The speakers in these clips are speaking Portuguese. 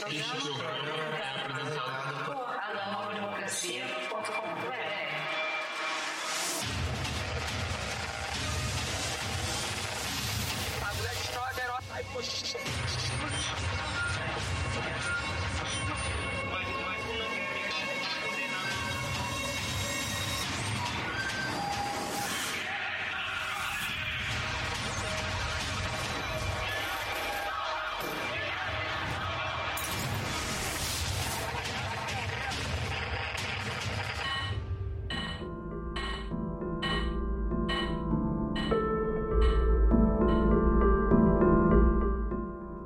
Este programa é apresentado por anovademocracia.com.br.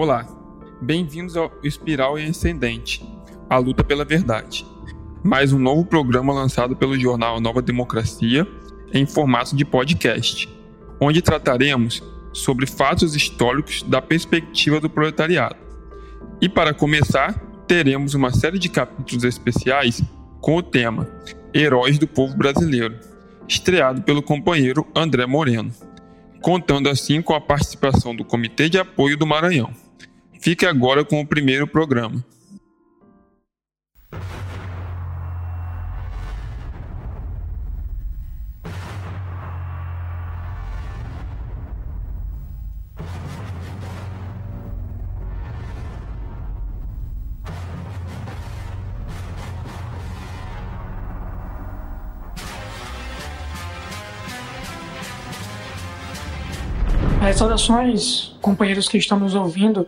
Olá, bem-vindos ao Espiral e Ascendente, a luta pela verdade. Mais um novo programa lançado pelo jornal Nova Democracia em formato de podcast, onde trataremos sobre fatos históricos da perspectiva do proletariado. E para começar, teremos uma série de capítulos especiais com o tema Heróis do Povo Brasileiro, estreado pelo companheiro André Moreno, contando assim com a participação do Comitê de Apoio do Maranhão. Fique agora com o primeiro programa. Saudações, companheiros que estão nos ouvindo.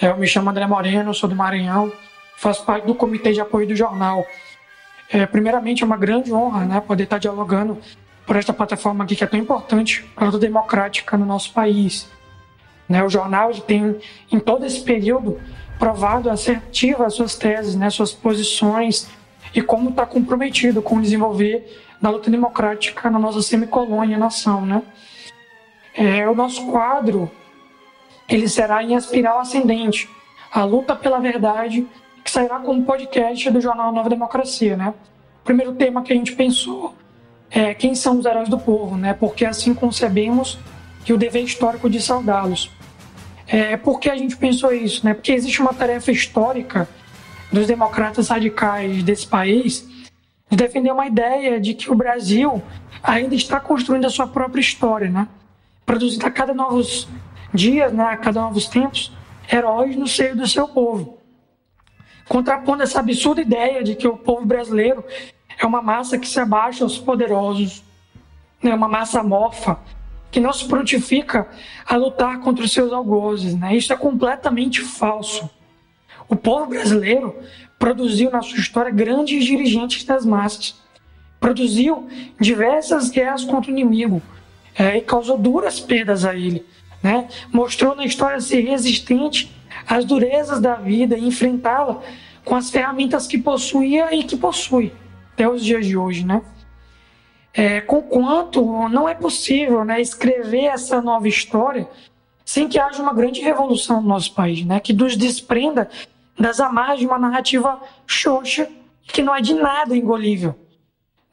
É, eu me chamo André Moreno, sou do Maranhão, faço parte do comitê de apoio do jornal. É, primeiramente, é uma grande honra né, poder estar dialogando por esta plataforma aqui que é tão importante para a luta democrática no nosso país. Né, o jornal tem, em todo esse período, provado assertiva as suas teses, né, suas posições e como está comprometido com o desenvolver da luta democrática na nossa semicolônia nação. Né? É, o nosso quadro ele será em espiral ascendente, a luta pela verdade, que sairá como podcast do jornal Nova Democracia, né? O primeiro tema que a gente pensou é quem são os heróis do povo, né? Porque assim concebemos que o dever histórico de saudá-los. É, por que a gente pensou isso, né? Porque existe uma tarefa histórica dos democratas radicais desse país de defender uma ideia de que o Brasil ainda está construindo a sua própria história, né? Produzindo a cada novos dias, né, a cada novos tempos, heróis no seio do seu povo. Contrapondo essa absurda ideia de que o povo brasileiro é uma massa que se abaixa aos poderosos, né, uma massa morfa, que não se prontifica a lutar contra os seus algozes. Né? Isso é completamente falso. O povo brasileiro produziu na sua história grandes dirigentes das massas, produziu diversas guerras contra o inimigo é, e causou duras perdas a ele né? Mostrou na história ser resistente às durezas da vida e enfrentá-la com as ferramentas que possuía e que possui até os dias de hoje, né? É, conquanto não é possível né, escrever essa nova história sem que haja uma grande revolução no nosso país, né, que nos desprenda das amarras de uma narrativa xoxa que não é de nada engolível.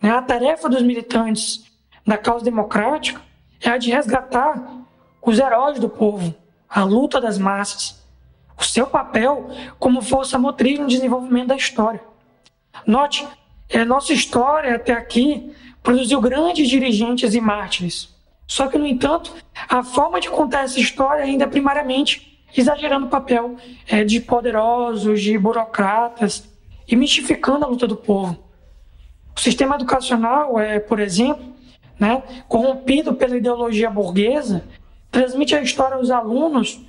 Né? A tarefa dos militantes da causa democrática é a de resgatar os heróis do povo, a luta das massas, o seu papel como força motriz no desenvolvimento da história. Note, é, nossa história até aqui produziu grandes dirigentes e mártires. Só que, no entanto, a forma de contar essa história ainda é primariamente exagerando o papel é, de poderosos, de burocratas e mistificando a luta do povo. O sistema educacional é, por exemplo, né, corrompido pela ideologia burguesa, transmite a história aos alunos,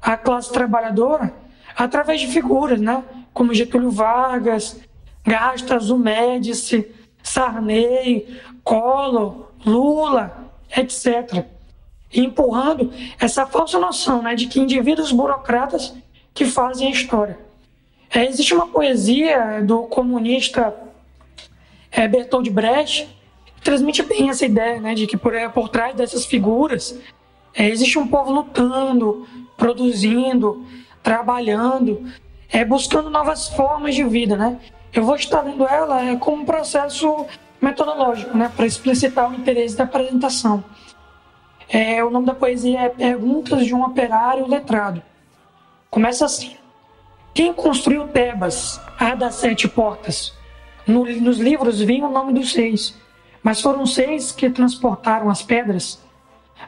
à classe trabalhadora, através de figuras, né? Como Getúlio Vargas, Gastas, o Médici, Sarney, Collor, Lula, etc. E empurrando essa falsa noção né, de que indivíduos burocratas que fazem a história. É, existe uma poesia do comunista é, Bertold Brecht que transmite bem essa ideia né, de que por, por trás dessas figuras é, existe um povo lutando, produzindo, trabalhando, é, buscando novas formas de vida, né? Eu vou estar lendo ela é, como um processo metodológico, né? Para explicitar o interesse da apresentação. É, o nome da poesia é Perguntas de um Operário Letrado. Começa assim. Quem construiu Tebas, a das sete portas? No, nos livros vem o nome dos seis, mas foram seis que transportaram as pedras.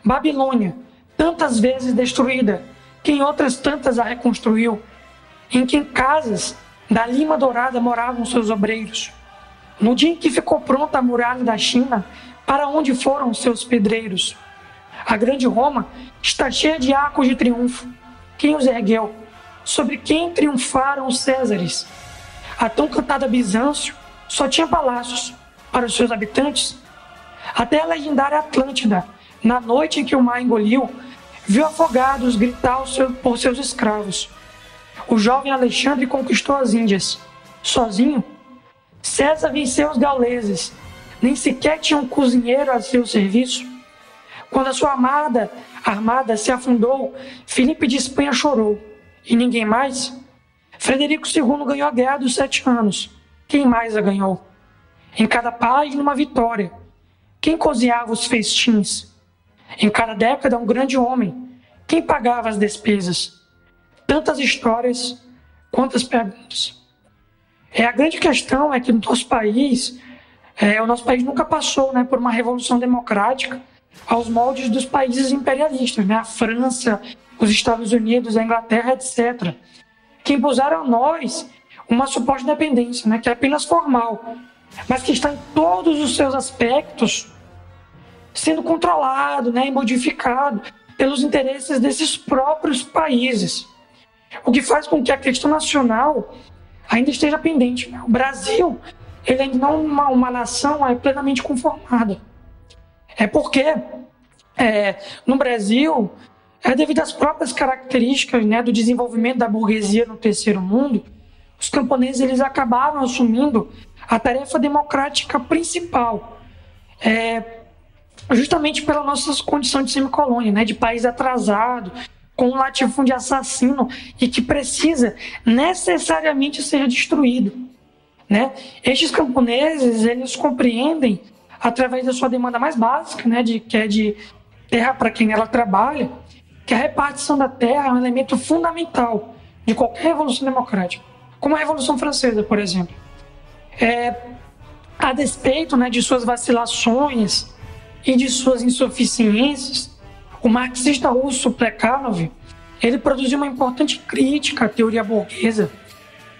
Babilônia, tantas vezes destruída, quem outras tantas a reconstruiu, em que em casas da lima dourada moravam seus obreiros. No dia em que ficou pronta a muralha da China, para onde foram seus pedreiros? A grande Roma está cheia de arcos de triunfo. Quem os ergueu? Sobre quem triunfaram os Césares? A tão cantada Bizâncio só tinha palácios para os seus habitantes. Até a legendária Atlântida, na noite em que o mar engoliu, viu afogados gritar por seus escravos. O jovem Alexandre conquistou as Índias. Sozinho, César venceu os gauleses. Nem sequer tinha um cozinheiro a seu serviço. Quando a sua amada armada se afundou, Felipe de Espanha chorou. E ninguém mais? Frederico II ganhou a guerra dos sete anos. Quem mais a ganhou? Em cada página, uma vitória. Quem cozinhava os festins? Em cada década, um grande homem. Quem pagava as despesas? Tantas histórias, quantas perguntas. É, a grande questão é que no nosso país, é, o nosso país nunca passou né, por uma revolução democrática aos moldes dos países imperialistas, né, a França, os Estados Unidos, a Inglaterra, etc., que impuseram a nós uma suposta independência, né, que é apenas formal, mas que está em todos os seus aspectos sendo controlado né, e modificado pelos interesses desses próprios países. O que faz com que a questão nacional ainda esteja pendente. Né? O Brasil ele ainda não é uma, uma nação é plenamente conformada. É porque é, no Brasil, é devido às próprias características né, do desenvolvimento da burguesia no terceiro mundo, os camponeses eles acabaram assumindo a tarefa democrática principal. É, justamente pela nossa condição de semicolônia, né, de país atrasado, com um latifúndio assassino e que precisa necessariamente ser destruído. Né? Estes camponeses, eles compreendem, através da sua demanda mais básica, né, de, que é de terra para quem ela trabalha, que a repartição da terra é um elemento fundamental de qualquer revolução democrática, como a Revolução Francesa, por exemplo. É, a despeito né, de suas vacilações, e de suas insuficiências, o marxista russo Plekhanov ele produziu uma importante crítica à teoria burguesa,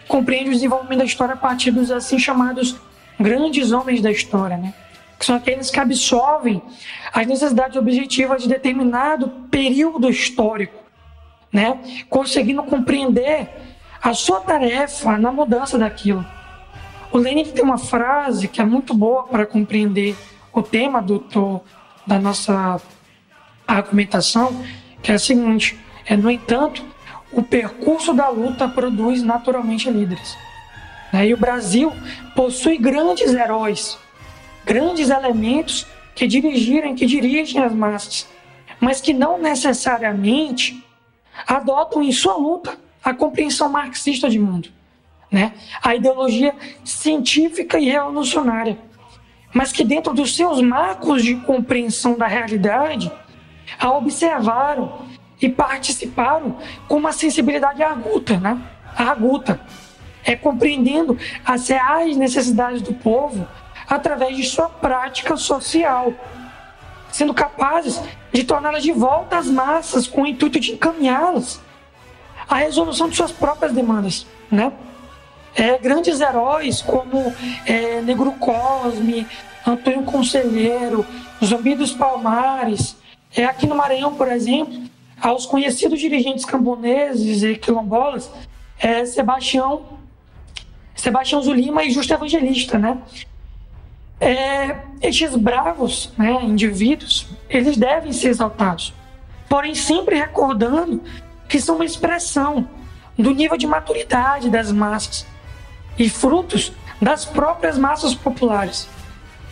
compreende o desenvolvimento da história a partir dos assim chamados grandes homens da história, né? que são aqueles que absorvem as necessidades objetivas de determinado período histórico, né? conseguindo compreender a sua tarefa na mudança daquilo. O Lenin tem uma frase que é muito boa para compreender o tema do, do, da nossa argumentação, que é a seguinte: é, no entanto, o percurso da luta produz naturalmente líderes. Né? E o Brasil possui grandes heróis, grandes elementos que dirigirem, que dirigem as massas, mas que não necessariamente adotam em sua luta a compreensão marxista de mundo, né? A ideologia científica e revolucionária mas que dentro dos seus marcos de compreensão da realidade, a observaram e participaram com uma sensibilidade aguda, né? Aguda. É compreendendo as reais necessidades do povo através de sua prática social, sendo capazes de torná-las de volta às massas com o intuito de encaminhá-las à resolução de suas próprias demandas, né? É, grandes heróis como é, Negro Cosme, Antônio Conselheiro, Zumbi dos Palmares. É, aqui no Maranhão, por exemplo, aos conhecidos dirigentes camponeses e quilombolas, é, Sebastião, Sebastião Zulima e Justo Evangelista, né? É, estes bravos né, indivíduos, eles devem ser exaltados, porém sempre recordando que são uma expressão do nível de maturidade das massas e frutos das próprias massas populares,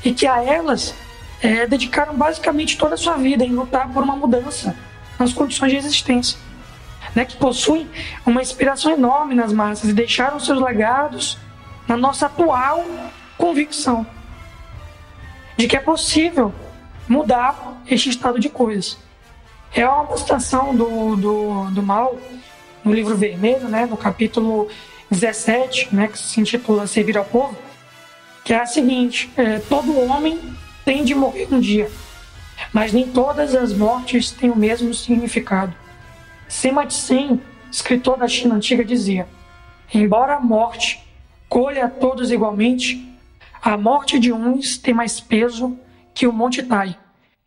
e que a elas é, dedicaram basicamente toda a sua vida em lutar por uma mudança nas condições de existência, né, que possuem uma inspiração enorme nas massas e deixaram seus legados na nossa atual convicção de que é possível mudar este estado de coisas. É uma demonstração do, do, do mal no livro vermelho, né, no capítulo 17, né, que se intitula Servir ao Povo, que é a seguinte: é, todo homem tem de morrer um dia, mas nem todas as mortes têm o mesmo significado. Sima Tse, escritor da China antiga, dizia: Embora a morte colha a todos igualmente, a morte de uns tem mais peso que o Monte Tai,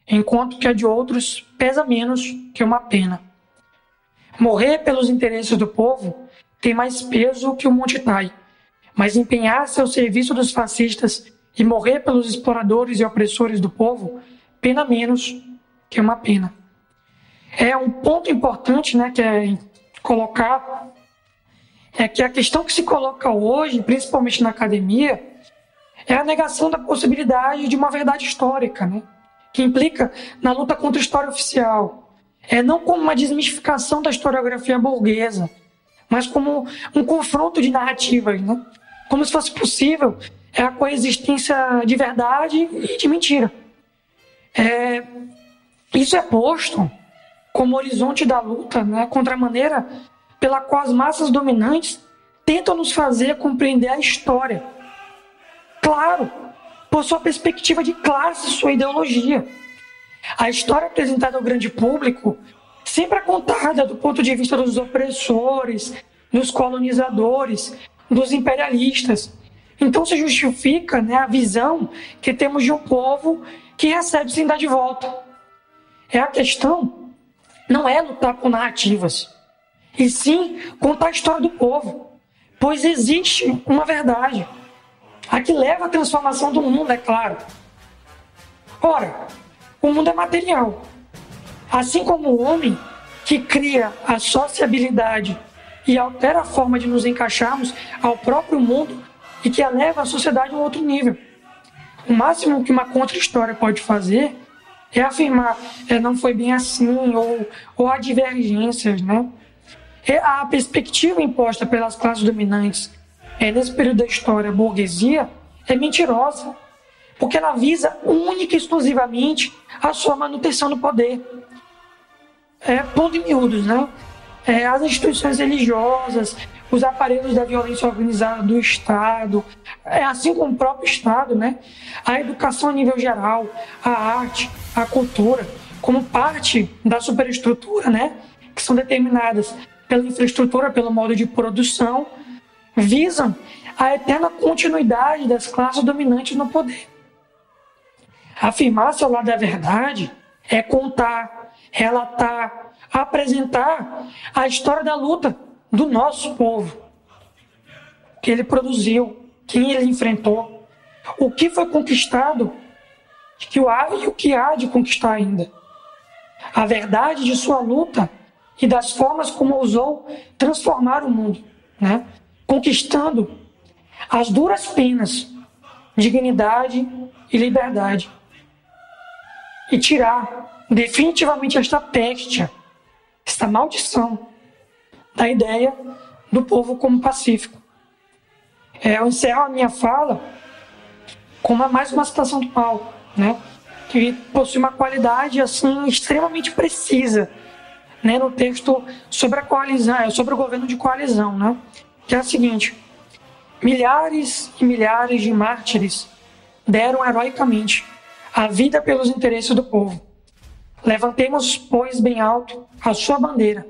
enquanto que a de outros pesa menos que uma pena. Morrer pelos interesses do povo tem mais peso que o Monte Tai, mas empenhar-se ao serviço dos fascistas e morrer pelos exploradores e opressores do povo pena menos que uma pena. É um ponto importante, né, que é colocar é que a questão que se coloca hoje, principalmente na academia, é a negação da possibilidade de uma verdade histórica, né? que implica na luta contra a história oficial. É não como uma desmistificação da historiografia burguesa, mas como um confronto de narrativas, né? como se fosse possível é a coexistência de verdade e de mentira. É, isso é posto como horizonte da luta né, contra a maneira pela qual as massas dominantes tentam nos fazer compreender a história. Claro, por sua perspectiva de classe, sua ideologia. A história apresentada ao grande público sempre contada do ponto de vista dos opressores, dos colonizadores, dos imperialistas. Então se justifica né, a visão que temos de um povo que recebe sem dar de volta. É a questão não é lutar por narrativas, e sim contar a história do povo, pois existe uma verdade, a que leva à transformação do mundo, é claro. Ora, o mundo é material, assim como o homem que cria a sociabilidade e altera a forma de nos encaixarmos ao próprio mundo e que eleva a sociedade a um outro nível. O máximo que uma contra-história pode fazer é afirmar é, não foi bem assim ou, ou há divergências, né? É a perspectiva imposta pelas classes dominantes é, nesse período da história, a burguesia, é mentirosa, porque ela visa única e exclusivamente a sua manutenção no poder. É, pondo em miúdos, né? É, as instituições religiosas, os aparelhos da violência organizada do Estado, é, assim como o próprio Estado, né? a educação a nível geral, a arte, a cultura, como parte da superestrutura, né? que são determinadas pela infraestrutura, pelo modo de produção, visam a eterna continuidade das classes dominantes no poder. Afirmar-se ao lado da verdade é contar, relatar, apresentar a história da luta do nosso povo, que ele produziu, quem ele enfrentou, o que foi conquistado que o há e o que há de conquistar ainda. A verdade de sua luta e das formas como ousou transformar o mundo, né? conquistando as duras penas, dignidade e liberdade, e tirar definitivamente esta peste, esta maldição da ideia do povo como pacífico. É, eu encerro a minha fala com uma, mais uma citação do Paulo, né? que possui uma qualidade assim extremamente precisa né, no texto sobre a coalizão, é, sobre o governo de coalizão, né, que é a seguinte: milhares e milhares de mártires deram heroicamente a vida pelos interesses do povo. Levantemos, pois, bem alto a sua bandeira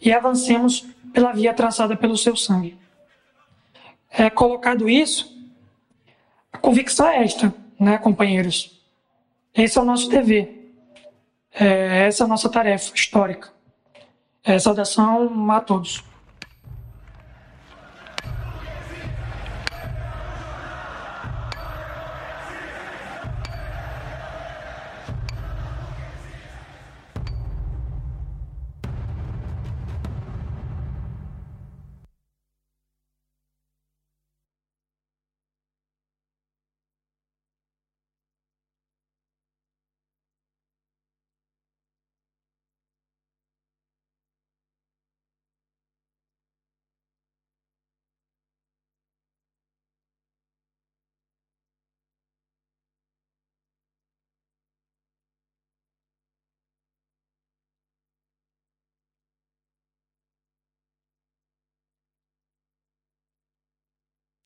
e avancemos pela via traçada pelo seu sangue. É colocado isso, a convicção é esta, né, companheiros? Esse é o nosso dever. É, essa é a nossa tarefa histórica. É, saudação a todos.